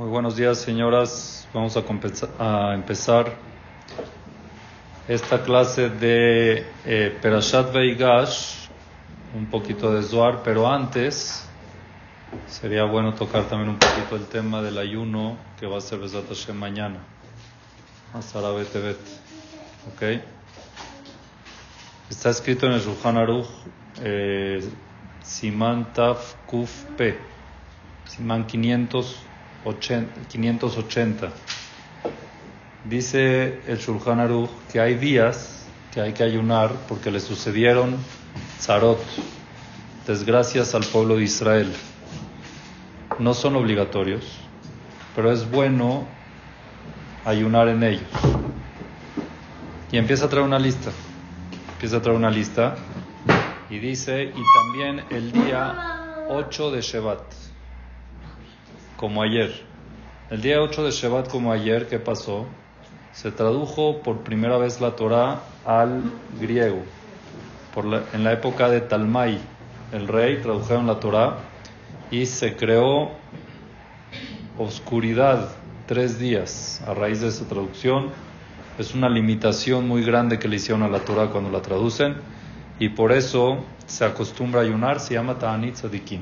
Muy buenos días, señoras. Vamos a, a empezar esta clase de eh, Perashat Veigash, un poquito de Zohar, pero antes sería bueno tocar también un poquito el tema del ayuno que va a ser Besat Hashem mañana. Betebet. ¿Ok? Está escrito en el Shulchan Aruch, eh, Kuf P, Siman 580, 580. Dice el Shulchan Aruch que hay días que hay que ayunar porque le sucedieron zarot, desgracias al pueblo de Israel. No son obligatorios, pero es bueno ayunar en ellos. Y empieza a traer una lista. Empieza a traer una lista y dice, y también el día 8 de Shevat, como ayer. El día 8 de Shevat, como ayer, ¿qué pasó? Se tradujo por primera vez la Torah al griego. Por la- en la época de Talmai, el rey, tradujeron la Torah y se creó oscuridad tres días a raíz de esa traducción. Es una limitación muy grande que le hicieron a la Torah cuando la traducen y por eso se acostumbra a ayunar, se llama Ta'anit Tzadikim,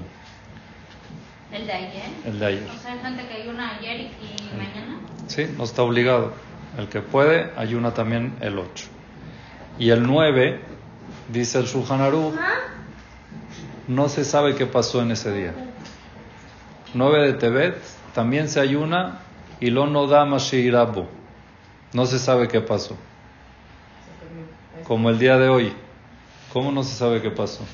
¿El de ayer? el de ayer. O sea, hay gente que ayuna ayer y mañana. Sí, no está obligado. El que puede, ayuna también el 8. Y el 9, dice el Shulchan no se sabe qué pasó en ese día. 9 de Tebet, también se ayuna y lo no da Mashiirabo. No se sabe qué pasó. Como el día de hoy. ¿Cómo no se sabe qué pasó?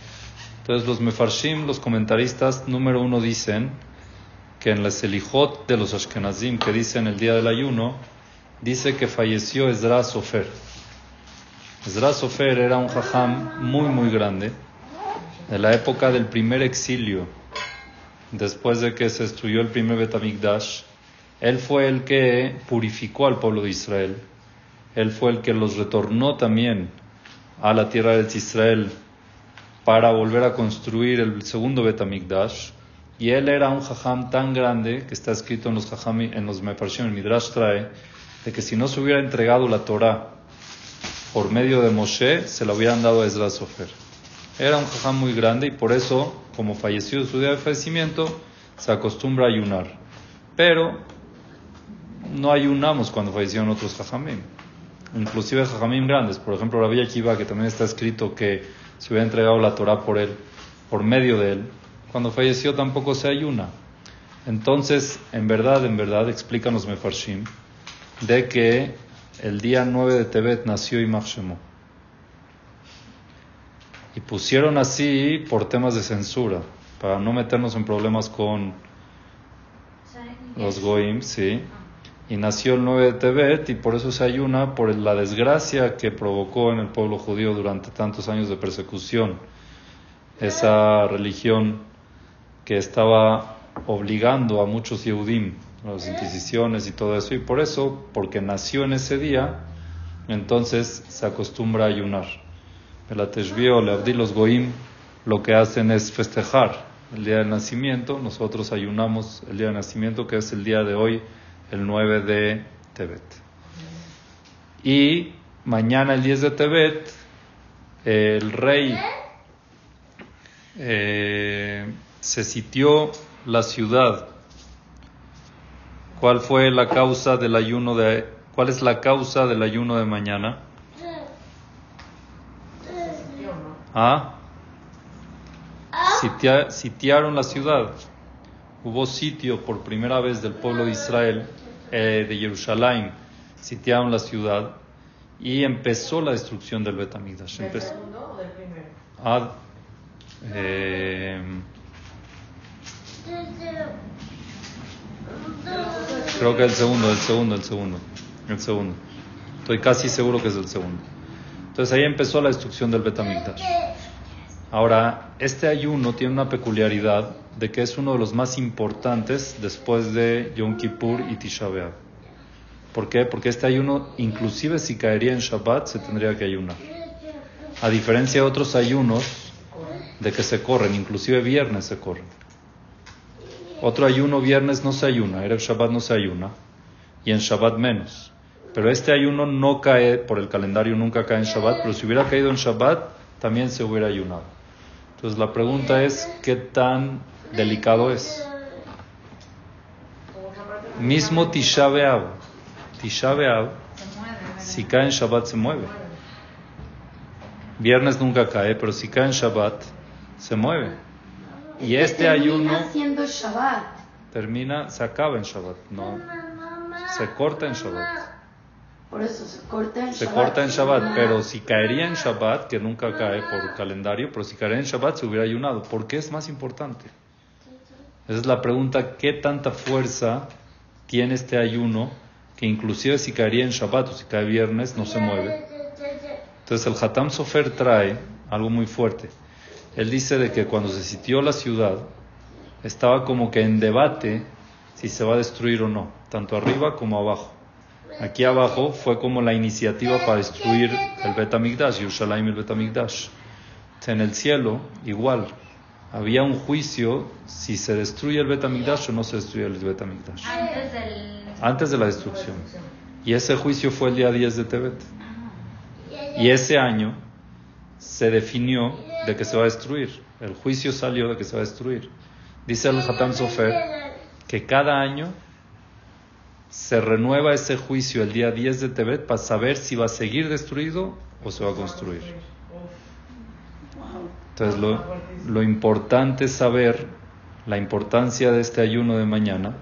Entonces los mefarshim, los comentaristas, número uno dicen que en la Selijot de los Ashkenazim que dicen el día del ayuno, dice que falleció Ezra Sofer. Ezra Sofer era un jajam muy muy grande de la época del primer exilio, después de que se destruyó el primer Betamigdash. Él fue el que purificó al pueblo de Israel. Él fue el que los retornó también a la tierra de Israel para volver a construir el segundo Betamigdash. Y él era un jajam tan grande que está escrito en los jajam, en los Mefarshim, el Midrash trae, de que si no se hubiera entregado la Torah por medio de Moshe, se la hubieran dado a Ezra Sofer. Era un jajam muy grande y por eso, como falleció su día de fallecimiento, se acostumbra a ayunar. Pero no ayunamos cuando fallecieron otros jajamim. Inclusive jajamim grandes. Por ejemplo, Rabbi Akiva, que también está escrito que se hubiera entregado la Torah por él, por medio de él. Cuando falleció tampoco se ayuna. Entonces, en verdad, en verdad, explican los Mefarshim, de que el día 9 de Tebet nació Imach Shemo. Y pusieron así por temas de censura, para no meternos en problemas con los Goim, sí. Y nació el 9 de Tebet y por eso se ayuna por la desgracia que provocó en el pueblo judío durante tantos años de persecución. Esa religión que estaba obligando a muchos Yehudim, las inquisiciones y todo eso. Y por eso, porque nació en ese día, entonces se acostumbra a ayunar. El Ateshbio, el los Goim, lo que hacen es festejar el día del nacimiento. Nosotros ayunamos el día del nacimiento, que es el día de hoy, el 9 de Tebet. Y mañana, el 10 de Tebet, el rey eh, se sitió la ciudad. ¿Cuál fue la causa del ayuno de cuál es la causa del ayuno de mañana? ¿Ah? Sitia- sitiaron la ciudad. Hubo sitio por primera vez del pueblo de Israel, eh, de Jerusalén. Sitiaron la ciudad y empezó la destrucción del Betamigdash. ¿Del Empezó- segundo o del primero? Ah, eh, creo que el segundo, el segundo, el segundo, el segundo. Estoy casi seguro que es el segundo. Entonces ahí empezó la destrucción del Betamigdash. Ahora, este ayuno tiene una peculiaridad de que es uno de los más importantes después de Yom Kippur y Tisha B'Av. ¿Por qué? Porque este ayuno, inclusive si caería en Shabbat, se tendría que ayunar. A diferencia de otros ayunos de que se corren, inclusive viernes se corren. Otro ayuno viernes no se ayuna, Erev Shabbat no se ayuna, y en Shabbat menos. Pero este ayuno no cae, por el calendario nunca cae en Shabbat, pero si hubiera caído en Shabbat, también se hubiera ayunado. Entonces la pregunta es, ¿qué tan delicado es? Mismo Tisha B'Av. Tisha B'Av, Se si cae en Shabbat se mueve. Viernes nunca cae, pero si cae en Shabbat se mueve. Y este ayuno termina, se acaba en Shabbat, no, se corta en Shabbat. Por eso se corta en Se Shabbat. corta en Shabbat, pero si caería en Shabbat, que nunca cae por calendario, pero si caería en Shabbat se hubiera ayunado. ¿Por qué es más importante? Esa es la pregunta, ¿qué tanta fuerza tiene este ayuno que inclusive si caería en Shabbat o si cae viernes no se mueve? Entonces el Hatam Sofer trae algo muy fuerte. Él dice de que cuando se sitió la ciudad estaba como que en debate si se va a destruir o no, tanto arriba como abajo. Aquí abajo fue como la iniciativa para destruir el Betamigdash, Yerushalayim y el Betamigdash. En el cielo, igual, había un juicio si se destruye el Betamigdash o no se destruye el Betamigdash. Antes del. Antes de la destrucción. Y ese juicio fue el día 10 de Tebet. Y ese año se definió de que se va a destruir. El juicio salió de que se va a destruir. Dice el Hatam Sofer que cada año se renueva ese juicio el día 10 de Tebet para saber si va a seguir destruido o se va a construir. Entonces lo, lo importante es saber la importancia de este ayuno de mañana.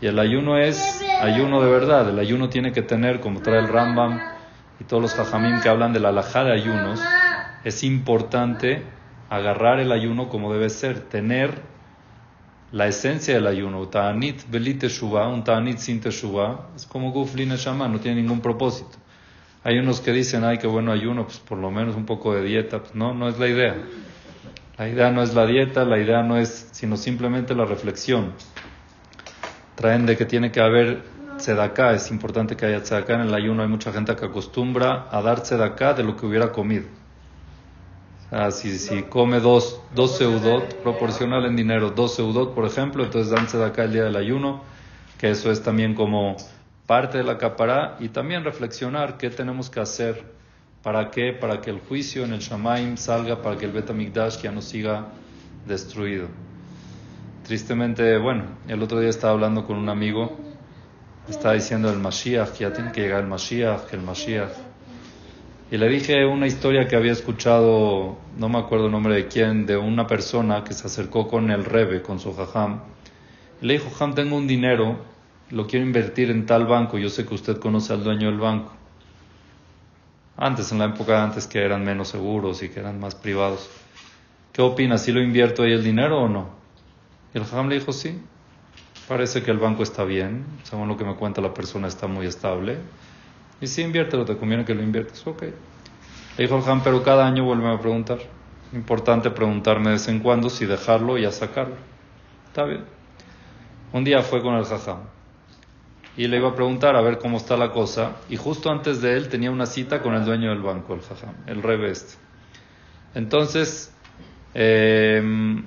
Y el ayuno es ayuno de verdad. El ayuno tiene que tener, como trae el Rambam y todos los hajamim que hablan de la alajá de ayunos, es importante agarrar el ayuno como debe ser, tener la esencia del ayuno. Ta'anit belit teshuva, un ta'anit sin teshuva, es como guf li neshama, no tiene ningún propósito. Hay unos que dicen, ay, qué bueno ayuno, pues por lo menos un poco de dieta. Pues no, no es la idea. La idea no es la dieta, la idea no es, sino simplemente la reflexión. Traen de que tiene que haber tzedaká, es importante que haya tzedaká en el ayuno. Hay mucha gente que acostumbra a dar tzedaká de lo que hubiera comido. O sea, si, si come dos, dos seudot, proporcional en dinero, dos seudot, por ejemplo, entonces dan tzedaká el día del ayuno, que eso es también como parte de la capará, y también reflexionar qué tenemos que hacer, para qué, para que el juicio en el Shamaim salga, para que el Betamigdash ya no siga destruido. Tristemente, bueno, el otro día estaba hablando con un amigo, estaba diciendo el Mashiach, ya tiene que llegar el Mashiach, el Mashiach. Y le dije una historia que había escuchado, no me acuerdo el nombre de quién, de una persona que se acercó con el Rebe, con su Jajam. Le dijo, Jajam, tengo un dinero, lo quiero invertir en tal banco, yo sé que usted conoce al dueño del banco. Antes, en la época antes que eran menos seguros y que eran más privados. ¿Qué opina? ¿Si lo invierto ahí el dinero o no? Y el Jajam le dijo, sí. Parece que el banco está bien, según lo que me cuenta la persona está muy estable. Y si inviértelo, te conviene que lo inviertas. Ok. Le dijo el Jajam, pero cada año vuelve a preguntar. Importante preguntarme de vez en cuando si dejarlo y a sacarlo. Está bien. Un día fue con el Jajam y le iba a preguntar a ver cómo está la cosa. Y justo antes de él tenía una cita con el dueño del banco, el Jajam, el Rebe este. Entonces, eh,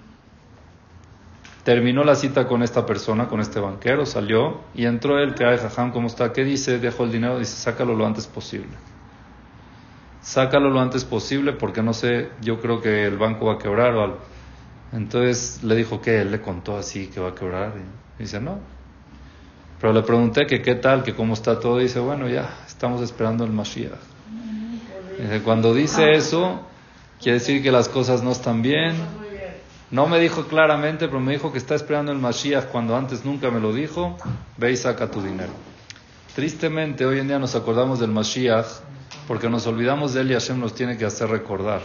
terminó la cita con esta persona, con este banquero, salió y entró él, que ay, Jajam, ¿cómo está? ¿Qué dice? Dejó el dinero, dice, sácalo lo antes posible. Sácalo lo antes posible porque no sé, yo creo que el banco va a quebrar o algo. Entonces le dijo que él le contó así que va a quebrar. Y dice, no, pero le pregunté que qué tal, que cómo está todo. Y dice, bueno, ya estamos esperando el Mashiach. Dice, cuando dice eso, quiere decir que las cosas no están bien. No me dijo claramente, pero me dijo que está esperando el Mashiach cuando antes nunca me lo dijo. Ve y saca tu dinero. Tristemente, hoy en día nos acordamos del Mashiach porque nos olvidamos de él y Hashem nos tiene que hacer recordar.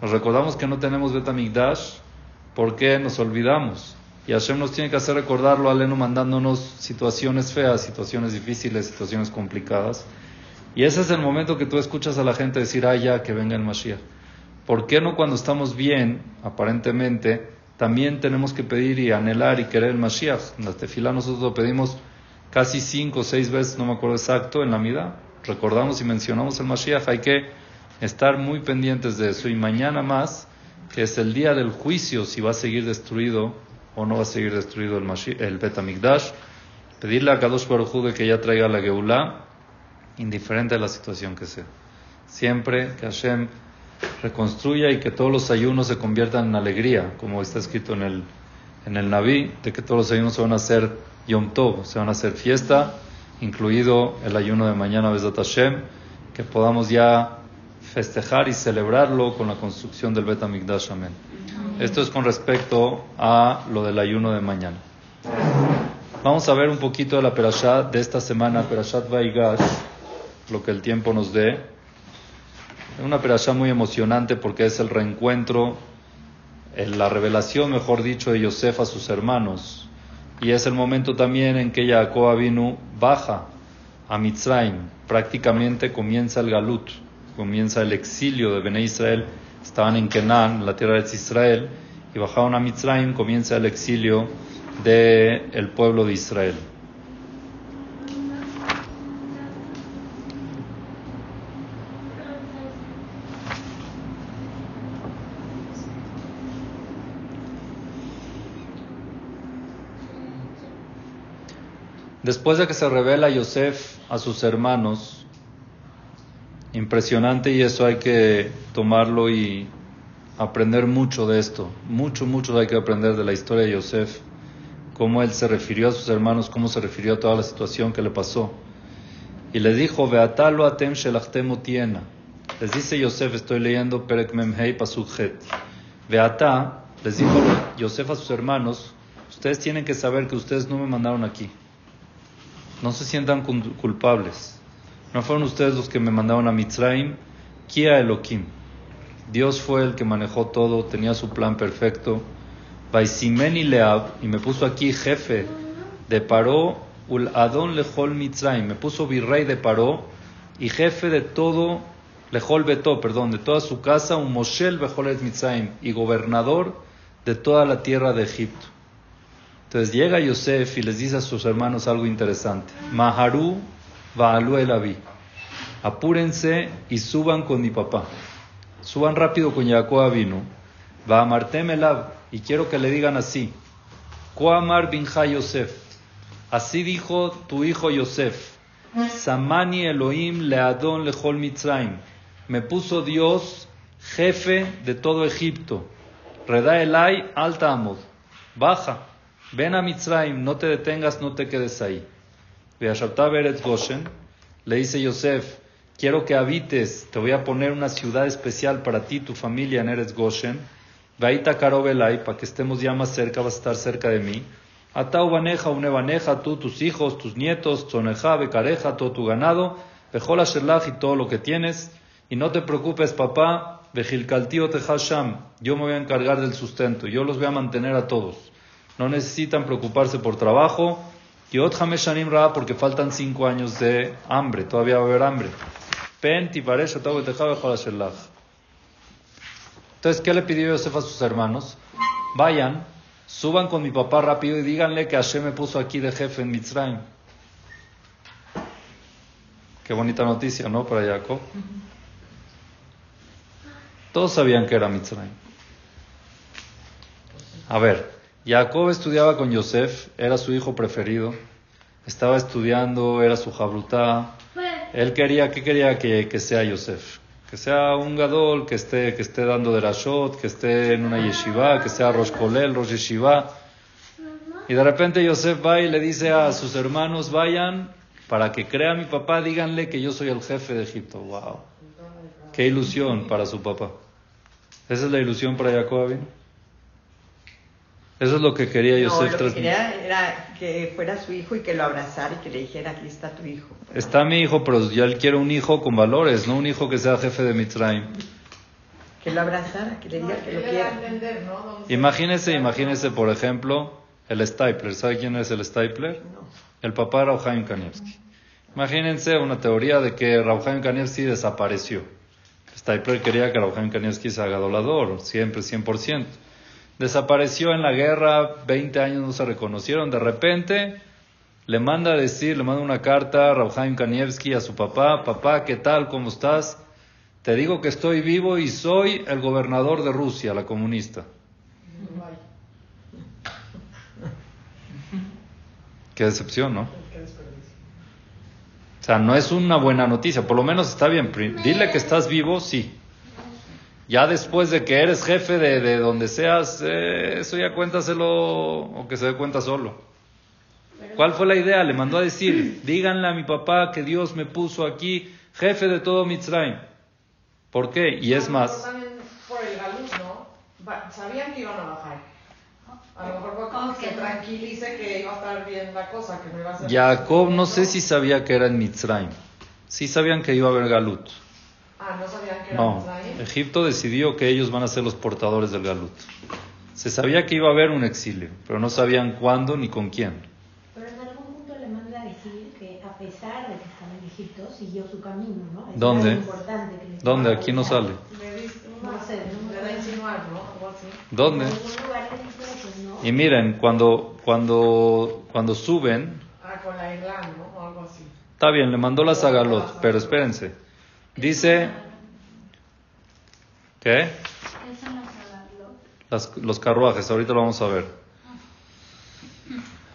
Nos recordamos que no tenemos Betamigdash porque nos olvidamos. Y Hashem nos tiene que hacer recordarlo, aleno mandándonos situaciones feas, situaciones difíciles, situaciones complicadas. Y ese es el momento que tú escuchas a la gente decir, ah, ya, que venga el Mashiach. ¿Por qué no cuando estamos bien, aparentemente, también tenemos que pedir y anhelar y querer el Mashiach? En la tefilá nosotros lo pedimos casi cinco o seis veces, no me acuerdo exacto, en la mitad. Recordamos y mencionamos el Mashiach, hay que estar muy pendientes de eso. Y mañana más, que es el día del juicio, si va a seguir destruido o no va a seguir destruido el, Mashi- el Bet Hamikdash. Pedirle a Kadosh Baruj de que ya traiga la Geulah, indiferente a la situación que sea. Siempre que Hashem reconstruya y que todos los ayunos se conviertan en alegría, como está escrito en el, en el Naví, de que todos los ayunos se van a hacer Yom Tov, se van a hacer fiesta, incluido el ayuno de mañana, Besat Hashem, que podamos ya festejar y celebrarlo con la construcción del Bet amén. Esto es con respecto a lo del ayuno de mañana. Vamos a ver un poquito de la Perashat de esta semana, Perashat Vaigash, lo que el tiempo nos dé. Es una Perashat muy emocionante porque es el reencuentro, en la revelación, mejor dicho, de Yosef a sus hermanos. Y es el momento también en que Jacob Avinu baja a Mitzrayim. Prácticamente comienza el Galut, comienza el exilio de Bene Israel. Estaban en Kenan, en la tierra de Israel, y bajaron a Mitzrayim, comienza el exilio del el pueblo de Israel. Después de que se revela Yosef a sus hermanos, impresionante y eso hay que tomarlo y aprender mucho de esto, mucho, mucho hay que aprender de la historia de Yosef, cómo él se refirió a sus hermanos, cómo se refirió a toda la situación que le pasó. Y le dijo, Beatalo atem shelachtem otiena. Les dice Yosef, estoy leyendo Perek Memhei Pasuk Het. Beata, les dijo Yosef a sus hermanos, ustedes tienen que saber que ustedes no me mandaron aquí. No se sientan cul- culpables. No fueron ustedes los que me mandaron a Mitzrayim. Kia Elohim. Dios fue el que manejó todo, tenía su plan perfecto. Baisimeni Leab, y me puso aquí jefe de Paró, Ul Adon Lejol Mitzrayim. Me puso virrey de Paró y jefe de todo, Lejol Beto, perdón, de toda su casa, un Moshel Bejolet Mitzrayim, y gobernador de toda la tierra de Egipto. Entonces llega Yosef y les dice a sus hermanos algo interesante. Maharu Baalu el Abi. Apúrense y suban con mi papá. Suban rápido con Jacob vino. Va a Martem Elab. Y quiero que le digan así. Koamar binja Yosef. Así dijo tu hijo Yosef. Samani Elohim leadon lechol Mitzrayim. Me puso Dios jefe de todo Egipto. Reda Elai alta amod. Baja. Ven a Mitzrayim, no te detengas, no te quedes ahí. Goshen, le dice Yosef, quiero que habites, te voy a poner una ciudad especial para ti, tu familia en Eretz Goshen. Vaita Karobelai, para que estemos ya más cerca, vas a estar cerca de mí. Atau baneja, unebaneja, tú, tus hijos, tus nietos, tzoneja, becareja, todo tu ganado, bejola sherlach y todo lo que tienes. Y no te preocupes, papá, bejilkaltío tejasham, yo me voy a encargar del sustento, yo los voy a mantener a todos. No necesitan preocuparse por trabajo. Y Hameshanim Ra porque faltan cinco años de hambre, todavía va a haber hambre. Pen lach. Entonces, ¿qué le pidió Yosef a sus hermanos? Vayan, suban con mi papá rápido y díganle que Hashem me puso aquí de jefe en Mitzrayim. Qué bonita noticia, ¿no? Para Jacob. Todos sabían que era Mitzrayim. A ver, Jacob estudiaba con Yosef, era su hijo preferido, estaba estudiando, era su jabrutá. Él quería, ¿qué quería que, que sea Yosef? Que sea un gadol, que esté, que esté dando de Rashot, que esté en una yeshiva, que sea Rosh Kolel, Rosh Yeshiva. Y de repente Yosef va y le dice a sus hermanos, vayan, para que crea mi papá, díganle que yo soy el jefe de Egipto. ¡Wow! ¡Qué ilusión para su papá! ¿Esa es la ilusión para Jacob? Eso es lo que quería No, Yosef lo que quería era que fuera su hijo y que lo abrazara y que le dijera, aquí está tu hijo. Está mi hijo, pero yo él quiero un hijo con valores, no un hijo que sea jefe de Mitzrayim. Que lo abrazara, que le diga que lo quiera. Imagínese, imagínese, por ejemplo, el Stapler. ¿Sabe quién es el Stapler? No. El papá de Rauhaim Kanievski. Imagínense una teoría de que Rauhaim Kanievski desapareció. Stapler quería que Rauhaim Kanievski se haga dolador, siempre, 100%. Desapareció en la guerra, 20 años no se reconocieron. De repente le manda a decir, le manda una carta a Rauhaim Kanievski a su papá: Papá, ¿qué tal? ¿Cómo estás? Te digo que estoy vivo y soy el gobernador de Rusia, la comunista. Qué decepción, ¿no? O sea, no es una buena noticia, por lo menos está bien. Dile que estás vivo, sí. Ya después de que eres jefe de, de donde seas, eh, eso ya cuéntaselo o que se dé cuenta solo. ¿Cuál fue la idea? Le mandó a decir, díganle a mi papá que Dios me puso aquí jefe de todo Mitzrayim. ¿Por qué? Y es más, por el galut, ¿no? Va- Sabían que iban a bajar. A lo mejor fue que se tranquilice que iba a estar bien la cosa, que no iba a ser. Jacob no sé si sabía que era en Mitzrayim. Sí sabían que iba a haber Galut. Ah, no sabían que era No, Mitzrayim. Egipto decidió que ellos van a ser los portadores del Galut. Se sabía que iba a haber un exilio, pero no sabían cuándo ni con quién. Pero en algún punto le manda a decir que a pesar de que estaba en Egipto, siguió su camino, ¿no? Es ¿Dónde? ¿Dónde? Aquí no sale. Le dice, No sé, no me le da a acuerdo. insinuar, ¿no? Algo así. ¿Dónde? Y miren, cuando, cuando, cuando suben, Ah, con la isla, ¿no? O algo así. está bien, le mandó la Zagalot, pero espérense. Dice, ¿qué? Los carruajes, ahorita lo vamos a ver.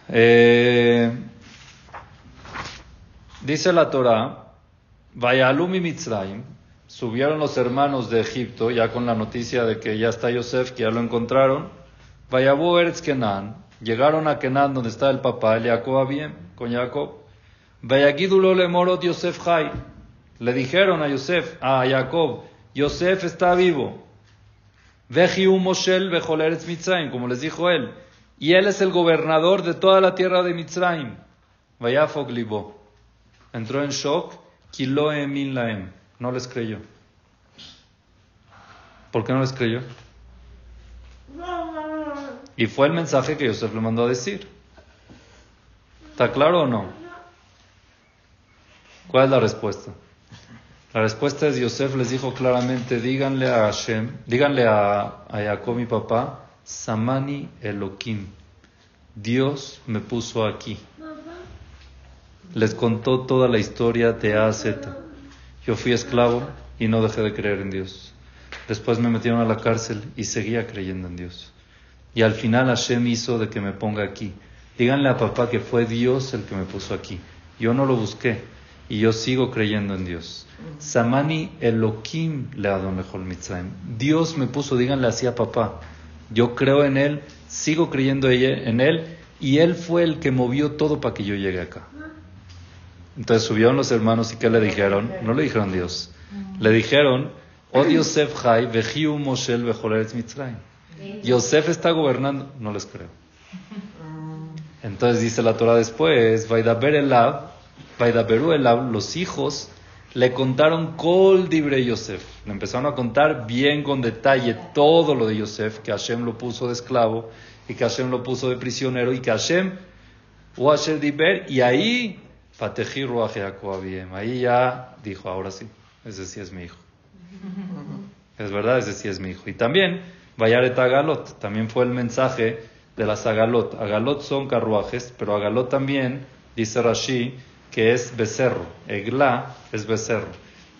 Eh, dice la Torah, Vayalum Mitzrayim, subieron los hermanos de Egipto, ya con la noticia de que ya está Yosef, que ya lo encontraron. Vayabu Eretz Kenan, llegaron a Kenan, donde está el papá, el Jacob bien, con Jacob. Vayagidulo le morot Yosef Jai. Le dijeron a Yosef, a Jacob, Yosef está vivo. Moshel Mitzrayim, como les dijo él. Y él es el gobernador de toda la tierra de Mitzrayim. Vayafog libo. Entró en shock. Kilo emin laem. No les creyó. ¿Por qué no les creyó? Y fue el mensaje que Yosef le mandó a decir. ¿Está claro o no? ¿Cuál es la respuesta? La respuesta es Yosef les dijo claramente, díganle a Hashem, díganle a, a mi papá, Samani Elohim, Dios me puso aquí. Les contó toda la historia de A. Yo fui esclavo y no dejé de creer en Dios. Después me metieron a la cárcel y seguía creyendo en Dios. Y al final Hashem hizo de que me ponga aquí. Díganle a papá que fue Dios el que me puso aquí. Yo no lo busqué y yo sigo creyendo en Dios. Samani Elohim le Lejol Mitzrayim. Dios me puso, díganle así a papá. Yo creo en Él, sigo creyendo en Él y Él fue el que movió todo para que yo llegue acá. Entonces subieron los hermanos y ¿qué le dijeron? No le dijeron Dios. Le dijeron, oh Yosef Jai, Vejiu Moshel Bejoleretz Mitzrayim. Yosef está gobernando. No les creo. Entonces dice la Torah después, Vaidaber Elab, Vaidaberu Elab, los hijos le contaron Kol Dibre Yosef. Le empezaron a contar bien con detalle todo lo de Yosef, que Hashem lo puso de esclavo y que Hashem lo puso de prisionero y que Hashem, o Hashem Diber, y ahí, Pateji Ruach. Ahí ya dijo, ahora sí, ese sí es mi hijo. Es verdad, ese sí es mi hijo. Y también, Vayaret Agalot, también fue el mensaje de las Agalot. Agalot son carruajes, pero Agalot también, dice Rashi, que es becerro. Egla es becerro.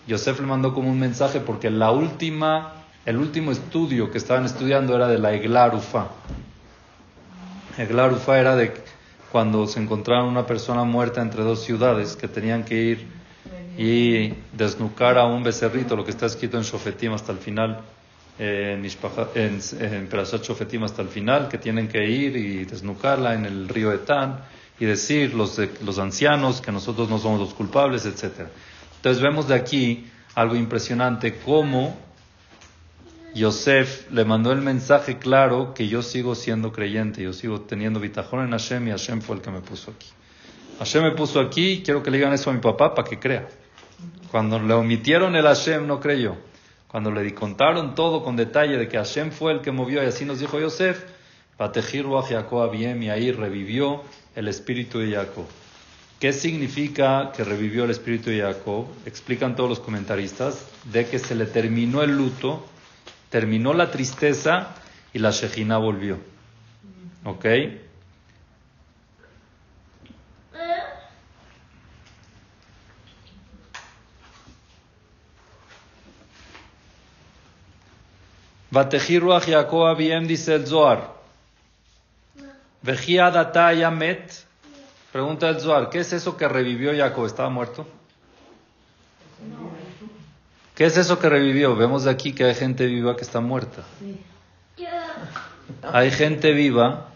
Yosef le mandó como un mensaje porque la última, el último estudio que estaban estudiando era de la Egla Rufa. Egla era de cuando se encontraron una persona muerta entre dos ciudades que tenían que ir y desnucar a un becerrito, lo que está escrito en Shofetim hasta el final, en, en, en Perashat Shofetim hasta el final, que tienen que ir y desnucarla en el río Etán y decir los, los ancianos que nosotros no somos los culpables, etc. Entonces vemos de aquí algo impresionante, cómo Yosef le mandó el mensaje claro que yo sigo siendo creyente, yo sigo teniendo bitajón en Hashem y Hashem fue el que me puso aquí. Hashem me puso aquí, quiero que le digan eso a mi papá para que crea. Cuando le omitieron el Hashem no creyó. Cuando le contaron todo con detalle de que Hashem fue el que movió y así nos dijo Yosef, Patejir Ruach Jacob Abiem y ahí revivió el espíritu de Jacob. ¿Qué significa que revivió el espíritu de Jacob? Explican todos los comentaristas de que se le terminó el luto, terminó la tristeza y la Shejina volvió. ¿Ok? Batejiruach Jacob dice el Zohar. Yamet Pregunta el Zohar, ¿qué es eso que revivió Jacob? ¿Estaba muerto? ¿Qué es eso que revivió? Vemos de aquí que hay gente viva que está muerta. Hay gente viva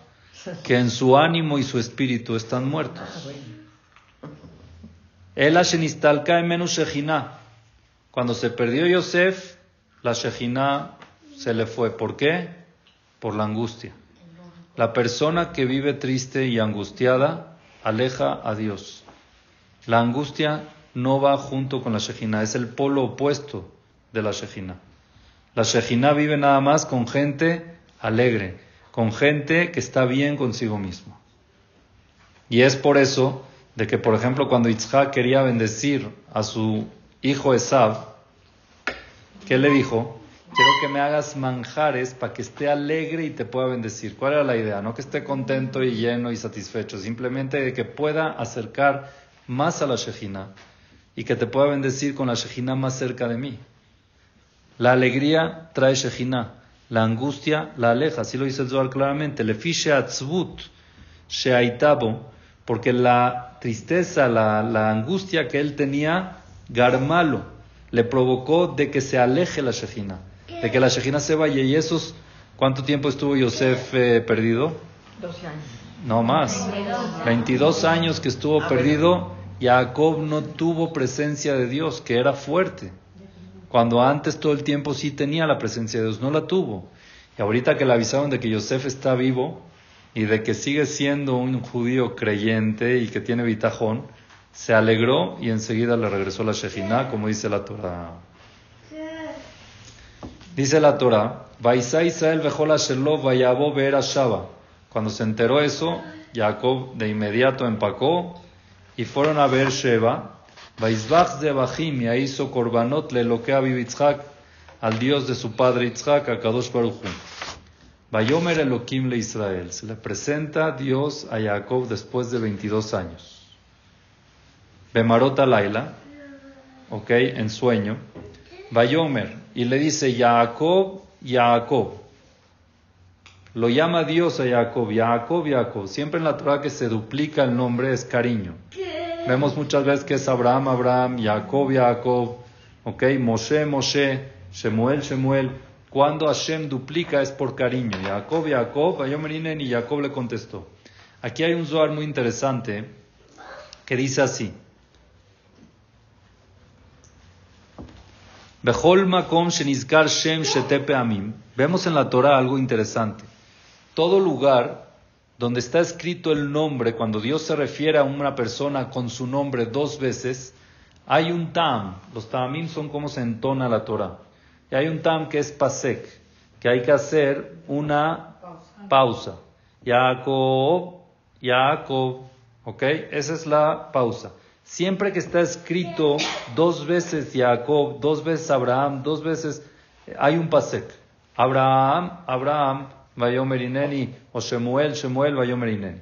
que en su ánimo y su espíritu están muertos. El Ashenistalka menos Shejina. Cuando se perdió Yosef, la Shejina se le fue. ¿Por qué? Por la angustia. La persona que vive triste y angustiada aleja a Dios. La angustia no va junto con la Shejina, es el polo opuesto de la Shejina. La Shejina vive nada más con gente alegre, con gente que está bien consigo mismo. Y es por eso de que, por ejemplo, cuando Yitzhak quería bendecir a su hijo Esav, ¿qué le dijo? Quiero que me hagas manjares para que esté alegre y te pueda bendecir. ¿Cuál era la idea? No que esté contento y lleno y satisfecho, simplemente de que pueda acercar más a la Shejina y que te pueda bendecir con la Shejina más cerca de mí. La alegría trae Shejina, la angustia la aleja, así lo dice el Zohar claramente. Le fiche atzvut sheaitabo, porque la tristeza, la, angustia que él tenía, Garmalo, le provocó de que se aleje la Shejina, de que la Shejina se vaya. ¿Y esos cuánto tiempo estuvo Yosef eh, perdido? 12 años. No más. 22 años que estuvo perdido, Jacob no tuvo presencia de Dios, que era fuerte. Cuando antes todo el tiempo sí tenía la presencia de Dios, no la tuvo. Y ahorita que le avisaron de que Yosef está vivo y de que sigue siendo un judío creyente y que tiene bitajón, se alegró y enseguida le regresó la Shejina, como dice la Torah. Dice la Torah, Israel. Cuando se enteró eso, Jacob de inmediato empacó y fueron a ver Sheba. Vaizbach de Bajim y hizo korbanot le lo que al Dios de su padre Yitzhak, a Kadosh Baruch Vayomer Elohim le Israel. Se le presenta Dios a Jacob después de 22 años. Bemarota Laila, ok, en sueño. Y le dice Jacob, Jacob. Lo llama Dios a Jacob, Jacob, Jacob. Siempre en la Torah que se duplica el nombre es cariño. Vemos muchas veces que es Abraham, Abraham, Jacob, Jacob, ok, Moshe, Moshe, Shemuel, Shemuel. Cuando Hashem duplica es por cariño. Jacob, Jacob, Ayomerinen y Jacob le contestó. Aquí hay un Zohar muy interesante que dice así. Vemos en la Torah algo interesante. Todo lugar donde está escrito el nombre, cuando Dios se refiere a una persona con su nombre dos veces, hay un tam. Los tamim son como se entona la Torah. Y hay un tam que es pasek, que hay que hacer una pausa. Jacob, Jacob, ¿ok? Esa es la pausa. Siempre que está escrito dos veces Jacob, dos veces Abraham, dos veces, hay un pasek. Abraham, Abraham, Vayomerineni, o Shemuel, Shemuel, Vayomerineni.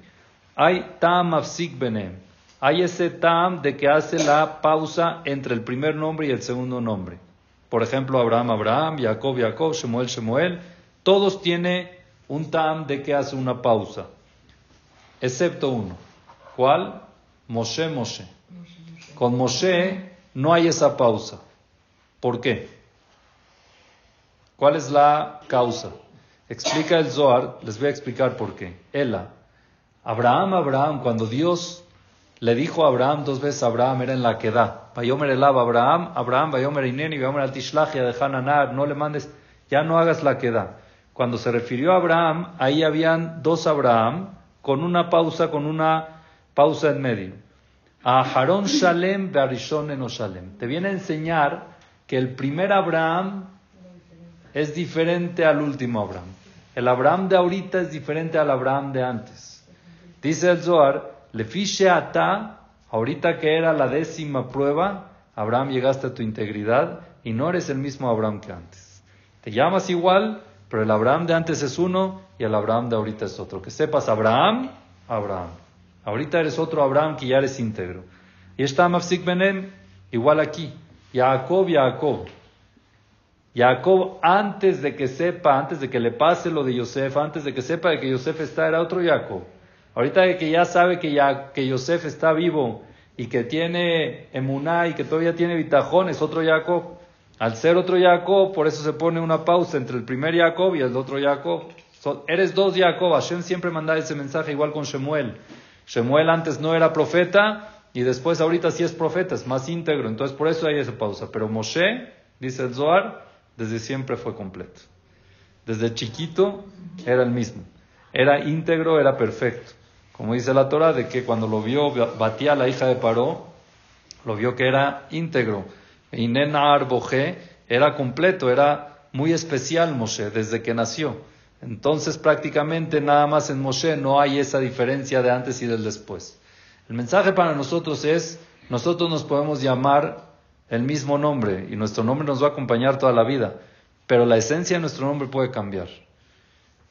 Hay tam afsik benem. Hay ese tam de que hace la pausa entre el primer nombre y el segundo nombre. Por ejemplo, Abraham, Abraham, Jacob, Jacob, Shemuel, Shemuel. Todos tienen un tam de que hace una pausa. Excepto uno. ¿Cuál? Moshe, Moshe. Con Moshe no hay esa pausa. ¿Por qué? ¿Cuál es la causa? Explica el Zohar, les voy a explicar por qué. Ela, Abraham, Abraham, cuando Dios le dijo a Abraham dos veces, Abraham era en la queda. Vayomer elab Abraham, Abraham, Vayomer ineni, Vayomer altishlachia de Hananar, no le mandes, ya no hagas la queda. Cuando se refirió a Abraham, ahí habían dos Abraham, con una pausa, con una pausa en medio. Aharon Shalem Bearishon Shalem. Te viene a enseñar que el primer Abraham es diferente al último Abraham. El Abraham de ahorita es diferente al Abraham de antes. Dice el Zohar, le fiche ata, ahorita que era la décima prueba, Abraham llegaste a tu integridad y no eres el mismo Abraham que antes. Te llamas igual, pero el Abraham de antes es uno y el Abraham de ahorita es otro. Que sepas, Abraham, Abraham. Ahorita eres otro Abraham que ya eres íntegro. Y está Mafsik Benem, igual aquí. Jacob, Jacob. Jacob, antes de que sepa, antes de que le pase lo de Yosef, antes de que sepa de que Yosef está, era otro Jacob. Ahorita que ya sabe que, ya, que Yosef está vivo y que tiene emuná y que todavía tiene bitajón, es otro Jacob. Al ser otro Jacob, por eso se pone una pausa entre el primer Jacob y el otro Jacob. Eres dos Jacob. Hashem siempre manda ese mensaje igual con Shemuel. Shemuel antes no era profeta y después ahorita sí es profeta, es más íntegro. Entonces por eso hay esa pausa. Pero Moshe, dice el Zohar, desde siempre fue completo. Desde chiquito era el mismo. Era íntegro, era perfecto. Como dice la Torah, de que cuando lo vio Batía, la hija de Paró, lo vio que era íntegro. Y Nenar Bojé era completo, era muy especial Moshe desde que nació. Entonces prácticamente nada más en Moshe no hay esa diferencia de antes y del después. El mensaje para nosotros es, nosotros nos podemos llamar el mismo nombre y nuestro nombre nos va a acompañar toda la vida, pero la esencia de nuestro nombre puede cambiar.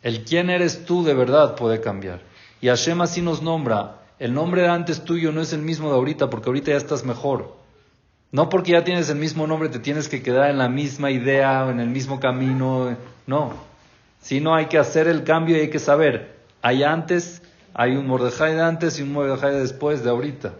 El quién eres tú de verdad puede cambiar. Y Hashem así nos nombra. El nombre de antes tuyo no es el mismo de ahorita porque ahorita ya estás mejor. No porque ya tienes el mismo nombre te tienes que quedar en la misma idea o en el mismo camino. No. Sino hay que hacer el cambio y hay que saber. Hay antes, hay un Mordejai de antes y un Mordejai de después de ahorita.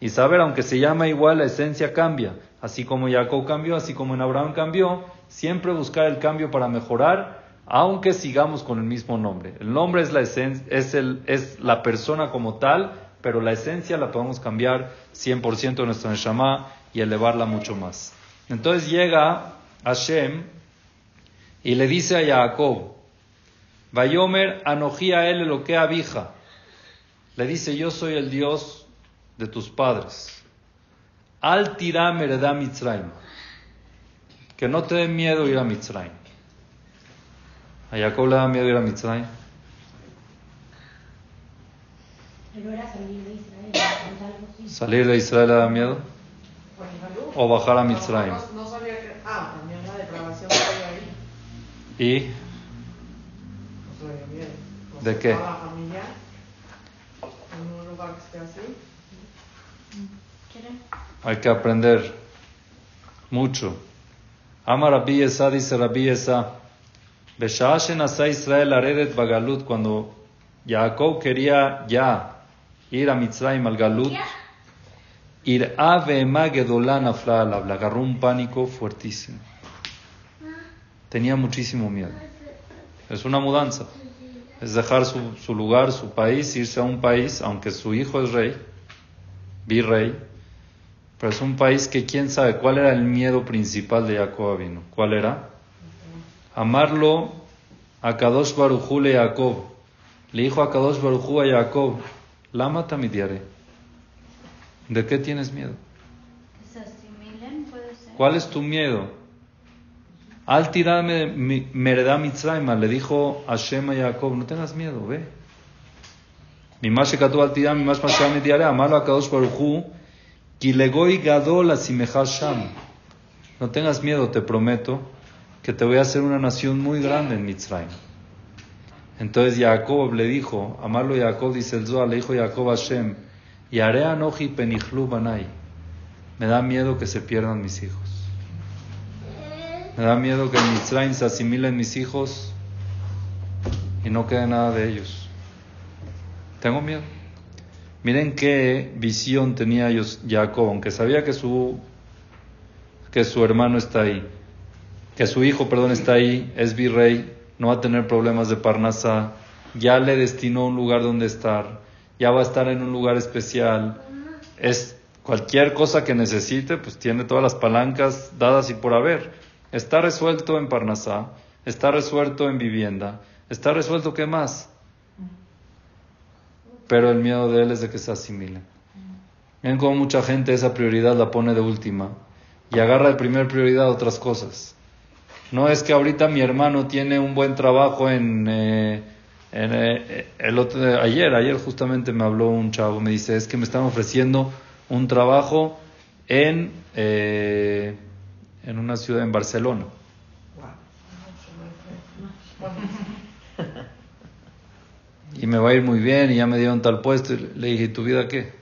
Y saber, aunque se llama igual, la esencia cambia. Así como Jacob cambió, así como en Abraham cambió, siempre buscar el cambio para mejorar, aunque sigamos con el mismo nombre. El nombre es la, esen- es el, es la persona como tal, pero la esencia la podemos cambiar 100% de nuestra Neshama y elevarla mucho más. Entonces llega Hashem y le dice a Jacob, Vayomer Anoji a él lo que abija. Le dice, yo soy el Dios de tus padres. Al tiram heredá Mitzrayim. Que no te dé miedo ir a Mitzrayim. A Jacob le da miedo ir a Mitzrayim. Pero era salir de Israel. Salir de Israel le da miedo. O bajar a Mitzrayim. No, no sabía que. Ah, también la depravación que hay ahí. Y No sabía bien. No ¿De qué? toda la familia. En un lugar que esté así. ¿Quieren? hay que aprender mucho. Ama Rabbi Esa, dice Rabbi Esa, Besha'ah shenasa Israel aredet bagalut, cuando Jacob quería ya ir a Mitzrayim al Galut, ir a ve'ema gedolá nafla alav, le agarró un pánico fuertísimo. Tenía muchísimo miedo. Es una mudanza. Es dejar su, su lugar, su país, irse a un país, aunque su hijo es rey, virrey, pero es un país que quién sabe cuál era el miedo principal de Jacob vino. ¿Cuál era? Amarlo a Kadosh Barujú le Jacob. Le dijo a Kadosh Barujú a Jacob, Lama tamidiare. ¿De qué tienes miedo? ¿Cuál es tu miedo? Al tirarme Meredá Mitzrayma, le dijo Hashem a Jacob, no tengas miedo, ve. Mi más shekatu al tiram, mi más masham diare, amalo a Kadosh Barujú, kilegoi gadol asimechas sham. No tengas miedo, te prometo, que te voy a hacer una nación muy grande en Mitzrayim. Entonces Jacob le dijo, amalo Jacob, dice el Zohar, le dijo Jacob a Hashem, y haré anoji banai. Me da miedo que se pierdan mis hijos. Me da miedo que en Mitzrayim se asimilen mis hijos y no quede nada de ellos. Tengo miedo. Miren qué visión tenía Jacob, aunque sabía que su, que su hermano está ahí, que su hijo, perdón, está ahí, es virrey, no va a tener problemas de Parnasa, ya le destinó un lugar donde estar, ya va a estar en un lugar especial, es cualquier cosa que necesite, pues tiene todas las palancas dadas y por haber. Está resuelto en Parnasá, está resuelto en vivienda, está resuelto qué más. Pero el miedo de él es de que se asimile. Ven cómo mucha gente esa prioridad la pone de última y agarra de primer prioridad otras cosas. No es que ahorita mi hermano tiene un buen trabajo en, eh, en, eh, el otro, ayer, ayer justamente me habló un chavo, me dice, es que me están ofreciendo un trabajo en, eh, en una ciudad en Barcelona. Y me va a ir muy bien y ya me dieron tal puesto. Y le dije, ¿y tu vida qué?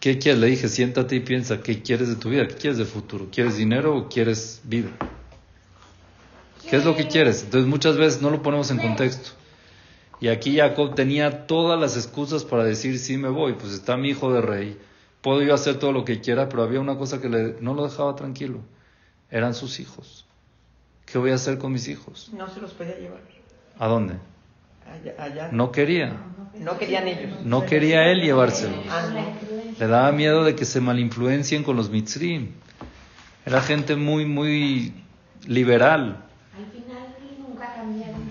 ¿Qué quieres? Le dije, siéntate y piensa, ¿qué quieres de tu vida? ¿Qué quieres de futuro? ¿Quieres dinero o quieres vida? ¿Qué es lo que quieres? Entonces muchas veces no lo ponemos en contexto. Y aquí Jacob tenía todas las excusas para decir, sí me voy, pues está mi hijo de rey, puedo yo hacer todo lo que quiera, pero había una cosa que le- no lo dejaba tranquilo, eran sus hijos. ¿Qué voy a hacer con mis hijos? No se los podía llevar. ¿A dónde? Allá. allá. No quería, No querían ellos. no quería él llevárselos. Ah. Le daba miedo de que se malinfluencien con los mitzrim. Era gente muy, muy liberal. Al final nunca cambiaron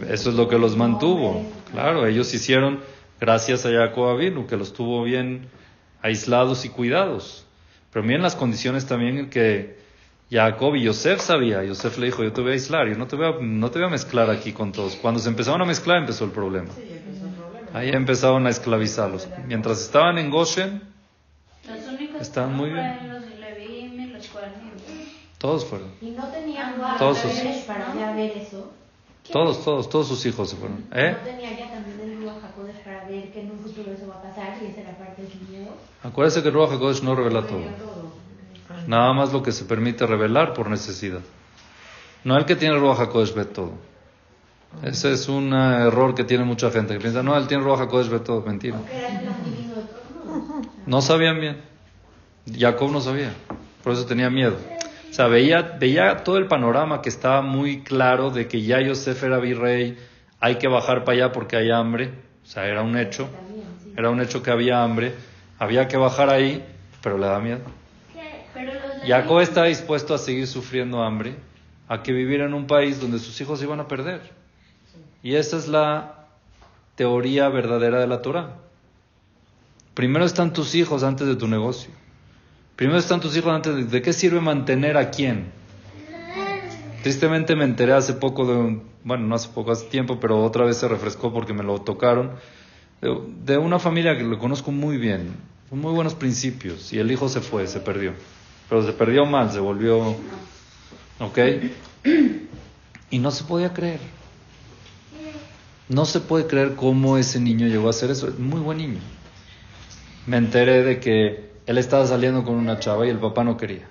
sus... Eso es lo que los mantuvo. Claro, ellos hicieron gracias a Jacob Avinu, que los tuvo bien aislados y cuidados. Pero miren las condiciones también en que Jacob y Yosef sabía. Yosef le dijo, yo te voy a aislar, yo no te voy a, no te voy a mezclar aquí con todos. Cuando se empezaron a mezclar empezó el problema. Ahí empezaron a esclavizarlos. Mientras estaban en Goshen, que muy bien. todos fueron. Y no tenían Todos Ruach sus- para ya ver eso. Todos, todos, todos sus hijos se fueron. ¿Eh? No tenía ya también el para ver que en un futuro eso va a pasar Acuérdense que Ruach HaKodesh no revela todo. Nada más lo que se permite revelar por necesidad. No el que tiene Ruach HaKodesh ve todo. Ese es un error que tiene mucha gente, que piensa, no, él tiene Ruach HaKodesh ve todo. Mentira. No sabían bien. Jacob no sabía. Por eso tenía miedo. O sea, veía, veía todo el panorama que estaba muy claro de que ya Yosef era virrey, hay que bajar para allá porque hay hambre. O sea, era un hecho. Era un hecho que había hambre. Había que bajar ahí, pero le da miedo. Jacob está dispuesto a seguir sufriendo hambre, a que vivir en un país donde sus hijos se iban a perder. Y esa es la teoría verdadera de la Torah. Primero están tus hijos antes de tu negocio. Primero están tus hijos antes de... ¿De qué sirve mantener a quién? Tristemente me enteré hace poco de un... Bueno, no hace poco, hace tiempo, pero otra vez se refrescó porque me lo tocaron. De, una familia que lo conozco muy bien, con muy buenos principios. Y el hijo se fue, se perdió. Pero se perdió mal, se volvió... ¿Ok? Y no se podía creer. No se puede creer cómo ese niño llegó a hacer eso. Es muy buen niño. Me enteré de que él estaba saliendo con una chava y el papá no quería.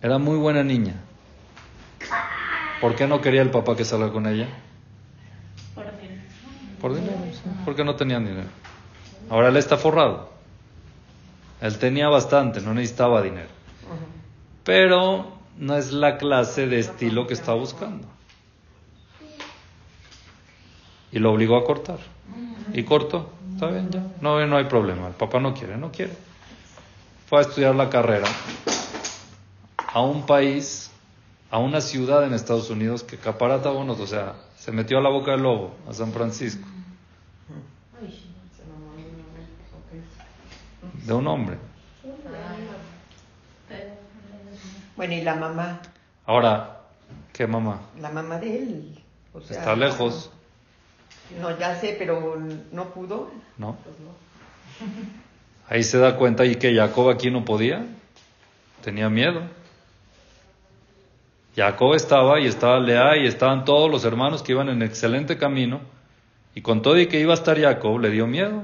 Era muy buena niña. ¿Por qué no quería el papá que salga con ella? Por dinero, porque no tenían dinero. Ahora él está forrado. Él tenía bastante, no necesitaba dinero. Pero no es la clase de estilo que está buscando. Y lo obligó a cortar. Y cortó. Está bien, ya. No, no hay problema. El papá no quiere, no quiere. Fue a estudiar la carrera a un país, a una ciudad en Estados Unidos que caparata bonos, o sea, se metió a la boca del lobo, a San Francisco, de un hombre. Bueno, y la mamá, Ahora, ¿qué mamá? la mamá de él. o sea, Está lejos, No, ya sé, pero no pudo. ¿no? Ahí se da cuenta y que Jacob aquí no podía, tenía miedo. Jacob estaba y estaba Lea y estaban todos los hermanos que iban en excelente camino y con todo y que iba a estar Jacob le dio miedo.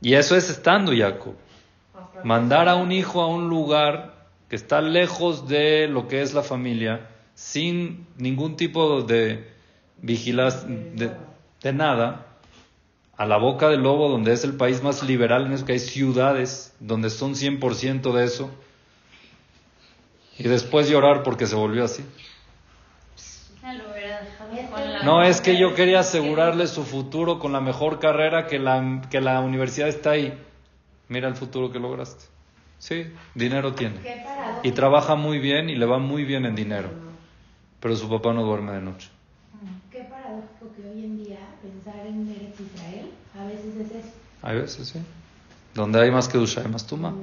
Y eso es estando Jacob. Mandar a un hijo a un lugar que está lejos de lo que es la familia, sin ningún tipo de vigilancia, de, de nada, a la boca del lobo, donde es el país más liberal en eso, que hay ciudades donde son 100% de eso, y después llorar porque se volvió así. No, es que yo quería que- asegurarle su futuro con la mejor carrera que la, que la universidad está ahí. Mira el futuro que lograste. Sí, dinero tiene. Y trabaja muy bien y le va muy bien en dinero. Pero su papá no duerme de noche. Qué paradójico que hoy en día pensar en Eretz Israel a veces es eso. Hay veces, sí. Donde hay más que ducha, hay más tuma.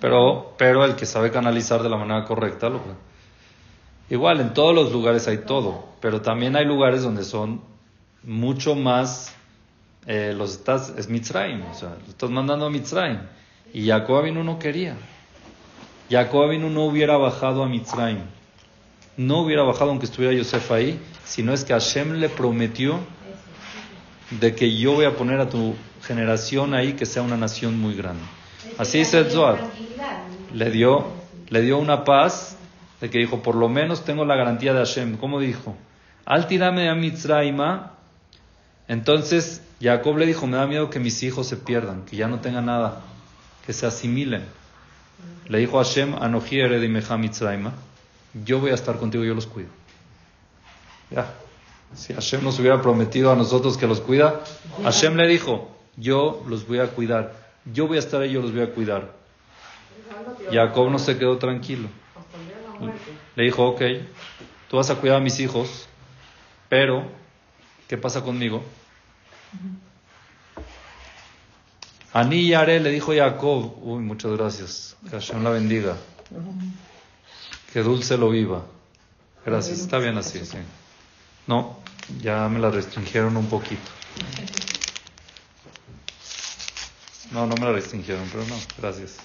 Pero, pero el que sabe canalizar de la manera correcta lo Igual, en todos los lugares hay todo, pero también hay lugares donde son mucho más, eh, los estás, es Mitzrayim, o sea, estás mandando a Mitzrayim. Y Jacob no quería. Jacob no hubiera bajado a Mitzrayim. No hubiera bajado aunque estuviera Yosef ahí, sino es que Hashem le prometió de que yo voy a poner a tu generación ahí que sea una nación muy grande. Así dice el Zohar. Le dio, le dio una paz de que dijo, por lo menos tengo la garantía de Hashem. ¿Cómo dijo? al tirame a Mitzraima. Entonces Jacob le dijo, me da miedo que mis hijos se pierdan, que ya no tengan nada, que se asimilen. Le dijo a Hashem, Anoji Eredimeja Mitzraima, yo voy a estar contigo, yo los cuido. Ya. Si Hashem nos hubiera prometido a nosotros que los cuida, Hashem le dijo, yo los voy a cuidar, yo voy a estar ahí, yo los voy a cuidar. Jacob no se quedó tranquilo. Le dijo, ok, tú vas a cuidar a mis hijos, pero, ¿qué pasa conmigo? Aní y Are le dijo Jacob, uy, muchas gracias, que Hashem la bendiga, que dulce lo viva. Gracias, está bien así, sí. No, ya me la restringieron un poquito. No, no me la restringieron, pero no, gracias.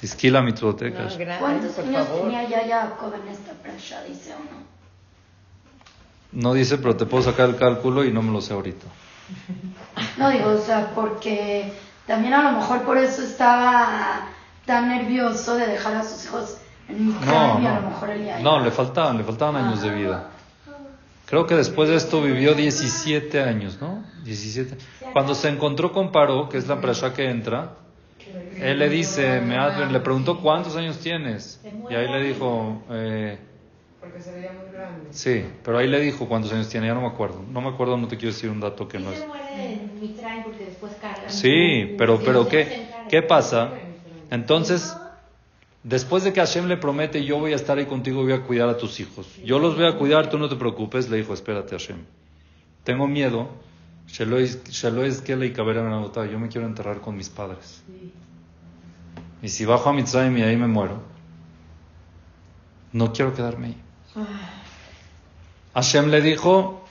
Tisquila mitzoteca. No, ¿Cuántos años favor. tenía ya Jacob en esta prasha? Dice uno. No dice, pero te puedo sacar el cálculo y no me lo sé ahorita. No digo, o sea, porque también a lo mejor por eso estaba tan nervioso de dejar a sus hijos en No, Mitzrayim y a lo no. mejor él ya No, le faltaban, le faltaban años de vida. Creo que después de esto vivió 17 años, ¿no? 17. Cuando se encontró con Paró, que es la prasha que entra, él le dice, me ha- le preguntó cuántos años tienes. Y ahí le dijo, eh, Porque se veía muy grande. sí, pero ahí le dijo cuántos años tiene, ya no me acuerdo. No me acuerdo, no te quiero decir un dato que no es. Sí, pero, pero ¿qué. ¿qué pasa? Entonces, después de que Hashem le promete, yo voy a estar ahí contigo, voy a cuidar a tus hijos. Yo los voy a cuidar, tú no te preocupes, le dijo, espérate Hashem. Tengo miedo, yo me quiero enterrar con mis padres. Y si bajo a Mitzrayim y ahí me muero, no quiero quedarme ahí. Hashem le dijo,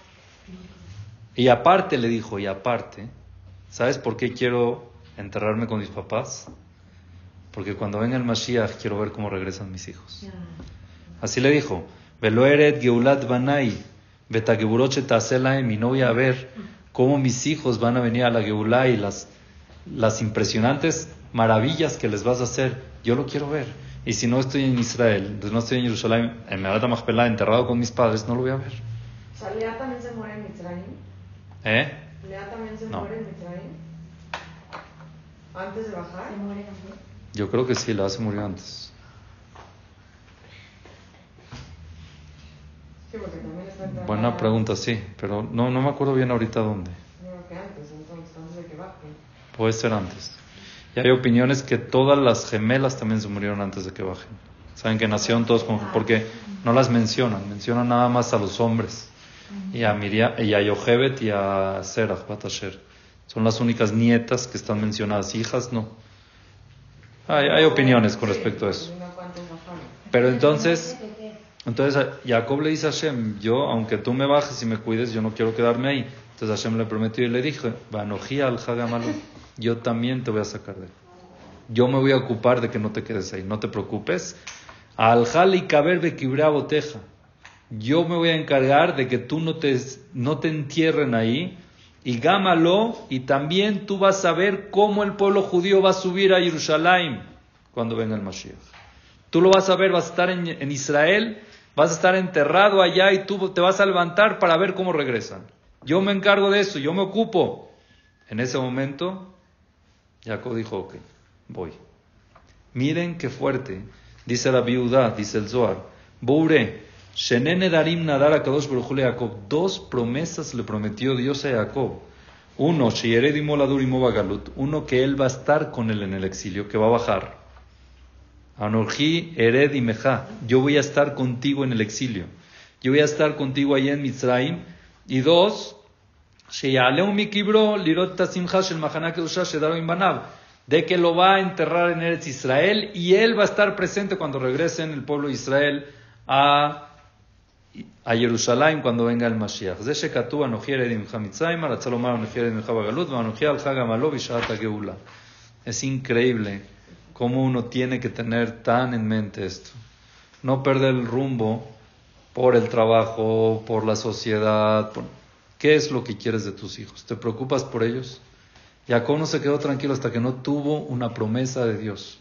y aparte le dijo, y aparte, ¿sabes por qué quiero enterrarme con mis papás? Porque cuando venga el Mashiach quiero ver cómo regresan mis hijos. Así le dijo, Veloeret Geulat Banai, Betageburoche Taselaem, y no voy a ver cómo mis hijos van a venir a la Geulah y las, las impresionantes maravillas que les vas a hacer. Yo lo quiero ver. Y si no estoy en Israel, no estoy en Jerusalén, en Merat Machpelah, enterrado con mis padres, no lo voy a ver. O sea, Lea también se muere en Mitzrayim. ¿Eh? Lea también se No. muere en Mitzrayim. Antes de bajar. Se muere también. Yo creo que sí, la hace murió antes. Sí, porque también está enterrada- Buena pregunta, sí, pero no, no me acuerdo bien ahorita dónde. Que antes, entonces, antes de que baje. Puede ser antes. Y hay opiniones que todas las gemelas también se murieron antes de que bajen. Saben que nacieron todos con... Porque no las mencionan, mencionan nada más a los hombres. Y a Miriam, y a Yochebet y a Serach, Batasher. Son las únicas nietas que están mencionadas. Hijas, no. Hay, hay opiniones con respecto a eso. Pero entonces... Entonces Jacob le dice a Hashem, yo, aunque tú me bajes y me cuides, yo no quiero quedarme ahí. Entonces Hashem le prometió y le dijo, "Vanojí al Hagamalu, yo también te voy a sacar de él. Yo me voy a ocupar de que no te quedes ahí, no te preocupes. Al Jali Kaber Bekibrea Boteja, yo me voy a encargar de que tú no te, no te entierren ahí. Y gámalo, y también tú vas a ver cómo el pueblo judío va a subir a Jerusalén cuando venga el Mashiach. Tú lo vas a ver, vas a estar en, Israel, vas a estar enterrado allá y tú te vas a levantar para ver cómo regresan. Yo me encargo de eso, yo me ocupo. En ese momento, Jacob dijo, ok, voy. Miren qué fuerte, dice la viuda, dice el Zohar. Boure, Shenene Darim Nadar a Kadosh Jacob. Dos promesas le prometió Dios a Jacob. Uno, Sheyered y Moladur y Galut. Uno, que él va a estar con él en el exilio, que va a bajar. Anorji, Ered y Meja. Yo voy a estar contigo en el exilio. Yo voy a estar contigo allá en Mitzrayim. Y dos. De que lo va a enterrar en Eretz Israel y él va a estar presente cuando regresen el pueblo de Israel a, a Jerusalén cuando venga el Mashiach. זה שכתוב אנוכי ארד עמך מצרימה, רצה לומר אנוכי ארד עמך בגלות, ואנוכי על חג עמלו בשעת הגאולה. Es increíble cómo uno tiene que tener tan en mente esto. No perder el rumbo por el trabajo, por la sociedad. por- ¿Qué es lo que quieres de tus hijos? ¿Te preocupas por ellos? Jacob no se quedó tranquilo hasta que no tuvo una promesa de Dios.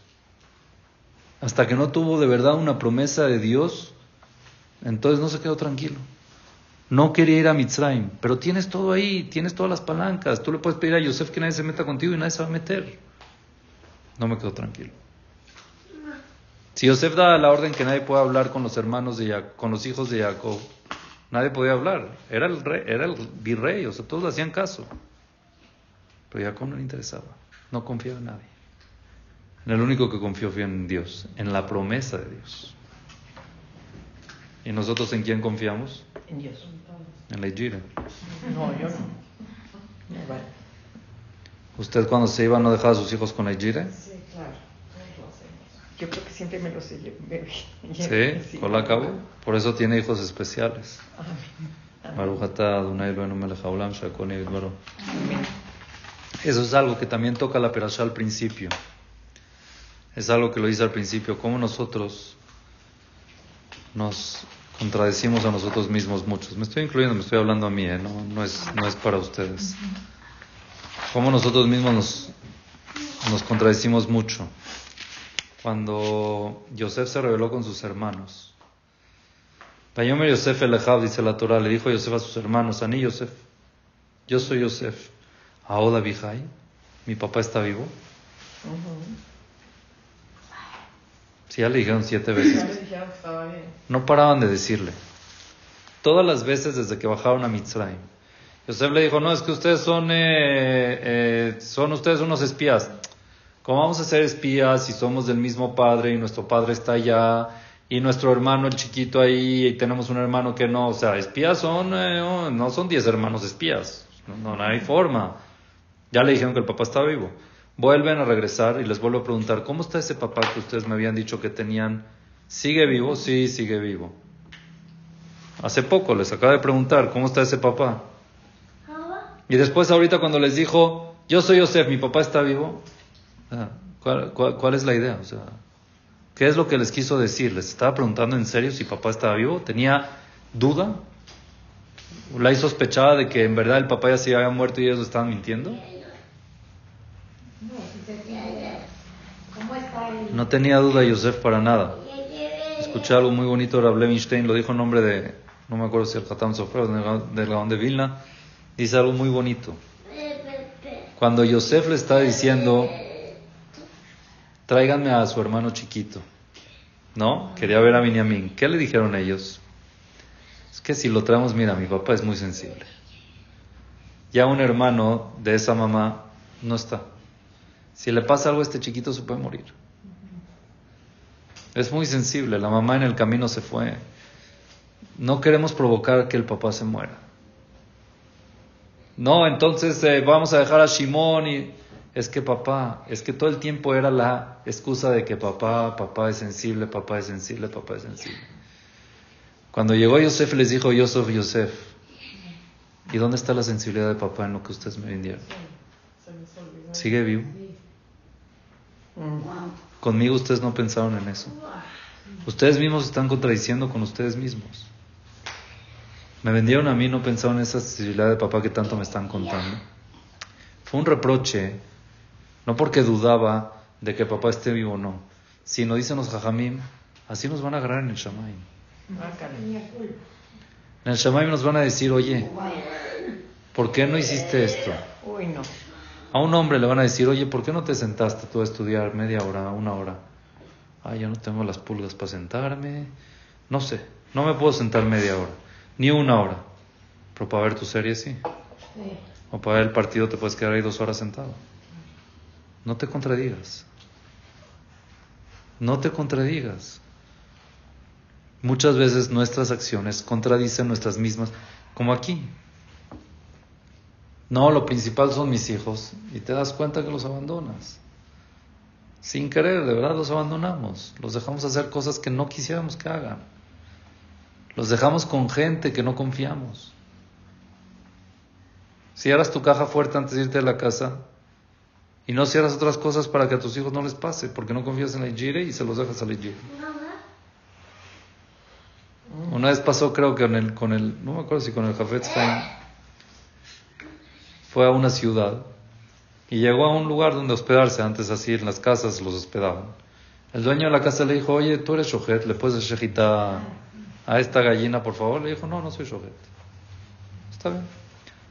Hasta que no tuvo de verdad una promesa de Dios, entonces no se quedó tranquilo. No quería ir a Mitzrayim, pero tienes todo ahí, tienes todas las palancas. Tú le puedes pedir a Yosef que nadie se meta contigo y nadie se va a meter. No me quedo tranquilo. Si Yosef da la orden que nadie pueda hablar con los hermanos de Jacob, con los hijos de Jacob, nadie podía hablar. Era el rey, era el virrey, o sea, todos hacían caso. Pero Jacob no le interesaba, no confiaba en nadie. En el único que confió fue en Dios, en la promesa de Dios. ¿Y nosotros en quién confiamos? En Dios. En la Gira. No, yo no. Vale. ¿Usted cuando se iba no dejaba a sus hijos con la Gira? Sí, claro. Yo creo que siempre me los llevé. Sí, sí, con la cabo. Por eso tiene hijos especiales. Amén. Eso es algo que también toca la perashá al principio. Es algo que lo dice al principio. Cómo nosotros nos contradecimos a nosotros mismos muchos. Me estoy incluyendo, me estoy hablando a mí, ¿eh? no, no, es, no es para ustedes. Cómo nosotros mismos nos, nos contradecimos mucho. Cuando Yosef se rebeló con sus hermanos. Vayomer Yosef el dice la Torah, le dijo Yosef a sus hermanos, Ani Yosef, yo soy Yosef. Ahora Bihai, mi papá está vivo. Sí, ya le dijeron siete veces. No paraban de decirle. Todas las veces desde que bajaron a Mitzrayim. Yosef le dijo, no, es que ustedes son, eh, eh, son ustedes unos espías. ¿Cómo vamos a ser espías si somos del mismo padre y nuestro padre está allá y nuestro hermano el chiquito ahí y tenemos un hermano que no? O sea, espías son, eh, oh, no son diez hermanos espías. No, no hay forma. Ya le dijeron que el papá está vivo. Vuelven a regresar y les vuelvo a preguntar, ¿cómo está ese papá que ustedes me habían dicho que tenían? ¿Sigue vivo? Sí, sigue vivo. Hace poco les acaba de preguntar, ¿cómo está ese papá? Y después ahorita cuando les dijo, yo soy Yosef, mi papá está vivo, ¿cuál, cuál, cuál es la idea? O sea, ¿qué es lo que les quiso decir? ¿Les estaba preguntando en serio si papá estaba vivo? ¿Tenía duda? ¿La sospechaba de que en verdad el papá ya se había muerto y ellos lo estaban mintiendo? No, tenía duda Yosef para nada. Escuché algo muy bonito de Rav Levinstein, lo dijo en nombre de, no me acuerdo si el Hatam Sofer o del Gaón- de Vilna, dice algo muy bonito. Cuando Yosef le está diciendo, tráiganme a su hermano chiquito, ¿no? Quería ver a Binyamin. ¿Qué le dijeron ellos? Es que si lo traemos, mira, mi papá es muy sensible. Ya un hermano de esa mamá no está. Si le pasa algo a este chiquito se puede morir. Es muy sensible, la mamá en el camino se fue. No queremos provocar que el papá se muera. No, entonces eh, vamos a dejar a Shimón y es que papá, es que todo el tiempo era la excusa de que papá, papá es sensible, papá es sensible, papá es sensible. Cuando llegó Yosef les dijo, yo soy Yosef. ¿Y dónde está la sensibilidad de papá en lo que ustedes me vendieron? ¿Sigue vivo? Conmigo ustedes no pensaron en eso. Ustedes mismos están contradiciendo con ustedes mismos. Me vendieron a mí, no pensaron en esa sensibilidad de papá que tanto me están contando. Fue un reproche, no porque dudaba de que papá esté vivo o no, sino dicen los jajamim, así nos van a agarrar en el culpa. En el Shamaim nos van a decir, oye, ¿por qué no hiciste esto? A un hombre le van a decir, oye, ¿por qué no te sentaste tú a estudiar media hora, una hora? Ah, yo no tengo las pulgas para sentarme. No sé, no me puedo sentar media hora, ni una hora. Pero para ver tu serie sí. Sí. O para ver el partido te puedes quedar ahí dos horas sentado. No te contradigas. No te contradigas. Muchas veces nuestras acciones contradicen nuestras mismas, como aquí. No, lo principal son mis hijos y te das cuenta que los abandonas. Sin querer, de verdad los abandonamos. Los dejamos hacer cosas que no quisiéramos que hagan. Los dejamos con gente que no confiamos. Cierras tu caja fuerte antes de irte de la casa y no cierras otras cosas para que a tus hijos no les pase, porque no confías en la Ijire y se los dejas a la Ijire. Una vez pasó, creo que con el, con el no me acuerdo si con el Jafetz Haim, fue a una ciudad y llegó a un lugar donde hospedarse, antes así en las casas los hospedaban. El dueño de la casa le dijo, oye, tú eres Shohet, le puedes shejita a esta gallina, por favor. Le dijo, no, no soy Shohet. Está bien.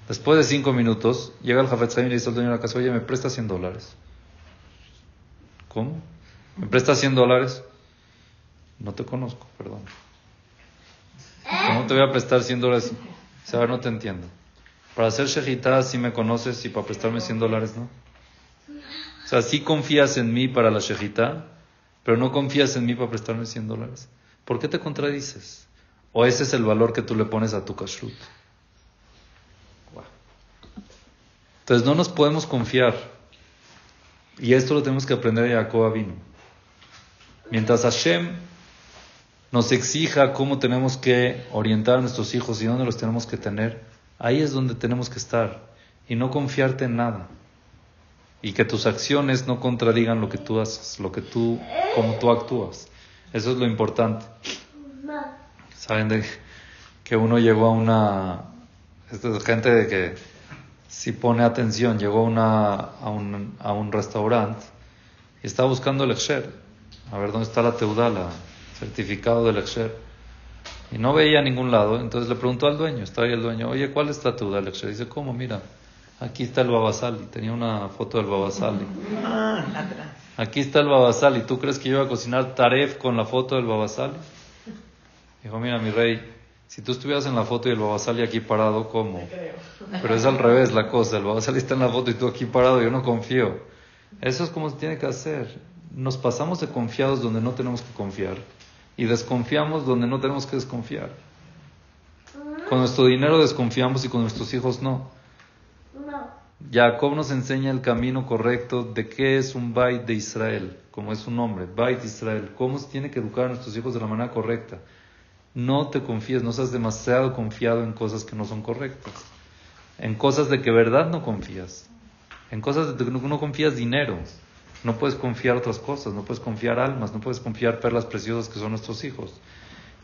Después de cinco minutos, llega el Jafet y le dice al dueño de la casa, oye, me presta 100 dólares. ¿Cómo? ¿Me presta 100 dólares? No te conozco, perdón. ¿Cómo te voy a prestar 100 dólares? O sea, no te entiendo. Para hacer shejitá sí me conoces y para prestarme 100 dólares no. O sea, sí confías en mí para la shejitá, pero no confías en mí para prestarme 100 dólares. ¿Por qué te contradices? ¿O ese es el valor que tú le pones a tu kashrut? Entonces no nos podemos confiar. Y esto lo tenemos que aprender de Jacob vino. Mientras Hashem nos exija cómo tenemos que orientar a nuestros hijos y dónde los tenemos que tener, ahí es donde tenemos que estar. Y no confiarte en nada. Y que tus acciones no contradigan lo que tú haces, lo que tú, como tú actúas. Eso es lo importante. Saben de que uno llegó a una, esta es gente de que si pone atención, llegó a, un, a un restaurante y estaba buscando el Exher, a ver dónde está la teudala, certificado del Exher. Y no veía a ningún lado, entonces le preguntó al dueño, estaba ahí el dueño, oye, ¿cuál es del Exher? Dice, ¿cómo? Mira, aquí está el Babasali, tenía una foto del Babasali. Ah. Aquí está el Babasali, ¿tú crees que yo iba a cocinar taref con la foto del Babasali? Dijo, mira, mi rey, si tú estuvieras en la foto y el Babasali aquí parado, ¿cómo? Pero es al revés la cosa. El Babasali está en la foto y tú aquí parado, yo no confío. Eso es como se tiene que hacer. Nos pasamos de confiados donde no tenemos que confiar y desconfiamos donde no tenemos que desconfiar. Con nuestro dinero desconfiamos y con nuestros hijos no. Jacob nos enseña el camino correcto de qué es un Bait de Israel, como es su nombre, Bait de Israel, cómo se tiene que educar a nuestros hijos de la manera correcta. No te confíes, no seas demasiado confiado en cosas que no son correctas, en cosas de que verdad no confías, en cosas de que no confías dinero, no puedes confiar otras cosas, no puedes confiar almas, no puedes confiar perlas preciosas que son nuestros hijos.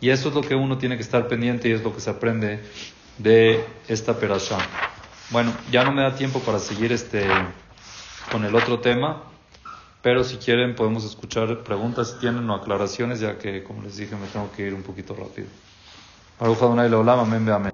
Y eso es lo que uno tiene que estar pendiente y es lo que se aprende de esta perashá. Bueno, ya no me da tiempo para seguir este con el otro tema, pero si quieren podemos escuchar preguntas si tienen o aclaraciones, ya que como les dije me tengo que ir un poquito rápido. Baruch Adonai Leolam, amén, amén.